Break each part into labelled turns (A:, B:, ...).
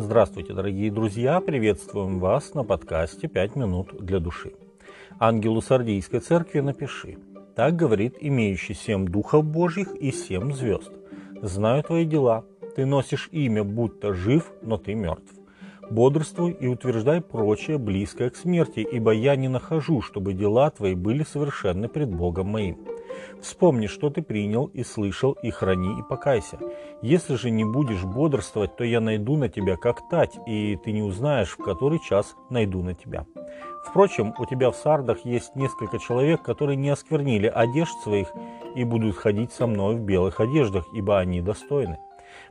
A: Здравствуйте, дорогие друзья! Приветствуем вас на подкасте «5 минут для души». Ангелу Сардийской церкви напиши. Так говорит имеющий семь духов Божьих и семь звезд. Знаю твои дела. Ты носишь имя, будто жив, но ты мертв. Бодрствуй и утверждай прочее, близкое к смерти, ибо я не нахожу, чтобы дела твои были совершенны пред Богом моим. Вспомни, что ты принял и слышал, и храни, и покайся. Если же не будешь бодрствовать, то я найду на тебя как тать, и ты не узнаешь, в который час найду на тебя. Впрочем, у тебя в сардах есть несколько человек, которые не осквернили одежд своих и будут ходить со мной в белых одеждах, ибо они достойны.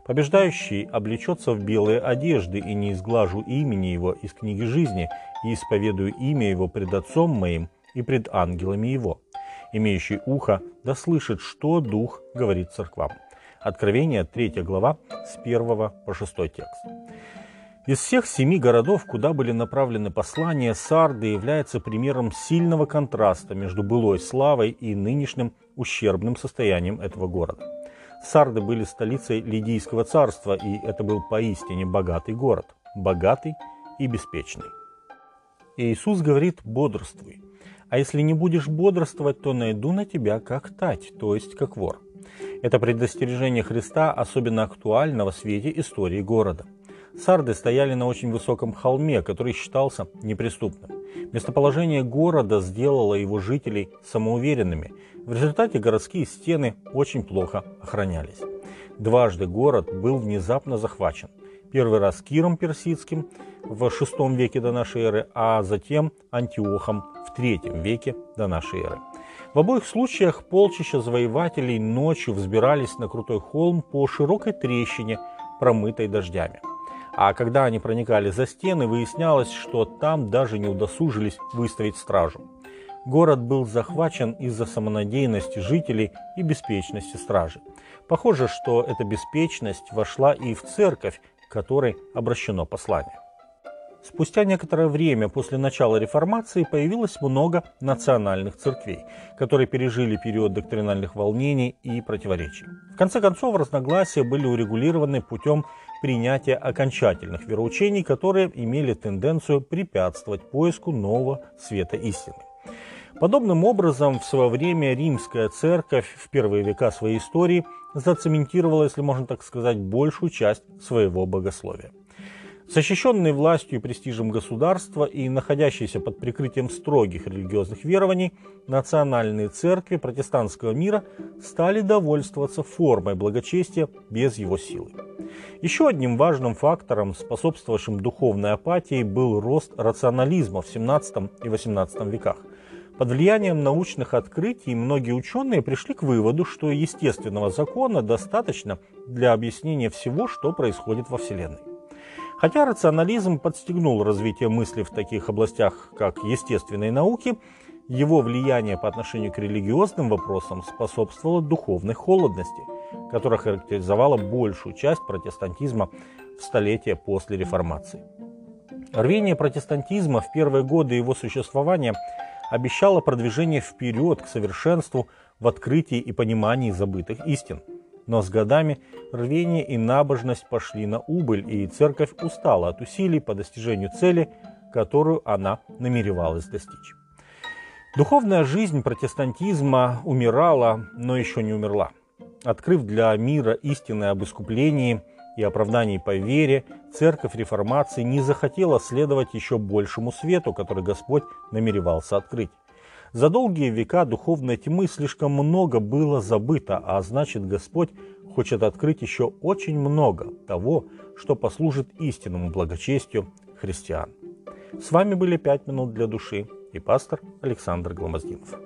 A: Побеждающий облечется в белые одежды, и не изглажу имени его из книги жизни, и исповедую имя его пред Отцом моим и пред ангелами его. Имеющий ухо да слышит, что Дух говорит церквам. Откровение, 3 глава, с 1 по 6 текст. Из всех семи городов, куда были направлены послания, Сарды является примером сильного контраста между былой славой и нынешним ущербным состоянием этого города. Сарды были столицей Лидийского царства, и это был поистине богатый город, богатый и беспечный. Иисус говорит «бодрствуй». А если не будешь бодрствовать, то найду на тебя как тать, то есть как вор. Это предостережение Христа особенно актуально в свете истории города. Сарды стояли на очень высоком холме, который считался неприступным. Местоположение города сделало его жителей самоуверенными. В результате городские стены очень плохо охранялись. Дважды город был внезапно захвачен. Первый раз Киром Персидским в VI веке до нашей эры, а затем Антиохом в III веке до нашей эры. В обоих случаях полчища завоевателей ночью взбирались на крутой холм по широкой трещине, промытой дождями. А когда они проникали за стены, выяснялось, что там даже не удосужились выставить стражу. Город был захвачен из-за самонадеянности жителей и беспечности стражи. Похоже, что эта беспечность вошла и в церковь, которой обращено послание. Спустя некоторое время после начала реформации появилось много национальных церквей, которые пережили период доктринальных волнений и противоречий. В конце концов, разногласия были урегулированы путем принятия окончательных вероучений, которые имели тенденцию препятствовать поиску нового света истины. Подобным образом, в свое время римская церковь в первые века своей истории зацементировала, если можно так сказать, большую часть своего богословия. Защищенные властью и престижем государства и находящиеся под прикрытием строгих религиозных верований, национальные церкви протестантского мира стали довольствоваться формой благочестия без его силы. Еще одним важным фактором, способствовавшим духовной апатии, был рост рационализма в 17 и 18 веках. Под влиянием научных открытий многие ученые пришли к выводу, что естественного закона достаточно для объяснения всего, что происходит во Вселенной. Хотя рационализм подстегнул развитие мысли в таких областях, как естественные науки, его влияние по отношению к религиозным вопросам способствовало духовной холодности, которая характеризовала большую часть протестантизма в столетия после реформации. Рвение протестантизма в первые годы его существования обещало продвижение вперед к совершенству в открытии и понимании забытых истин – но с годами рвение и набожность пошли на убыль, и церковь устала от усилий по достижению цели, которую она намеревалась достичь. Духовная жизнь протестантизма умирала, но еще не умерла. Открыв для мира истины об искуплении и оправдании по вере, церковь реформации не захотела следовать еще большему свету, который Господь намеревался открыть. За долгие века духовной тьмы слишком много было забыто, а значит Господь хочет открыть еще очень много того, что послужит истинному благочестию христиан. С вами были «Пять минут для души» и пастор Александр Гломоздинов.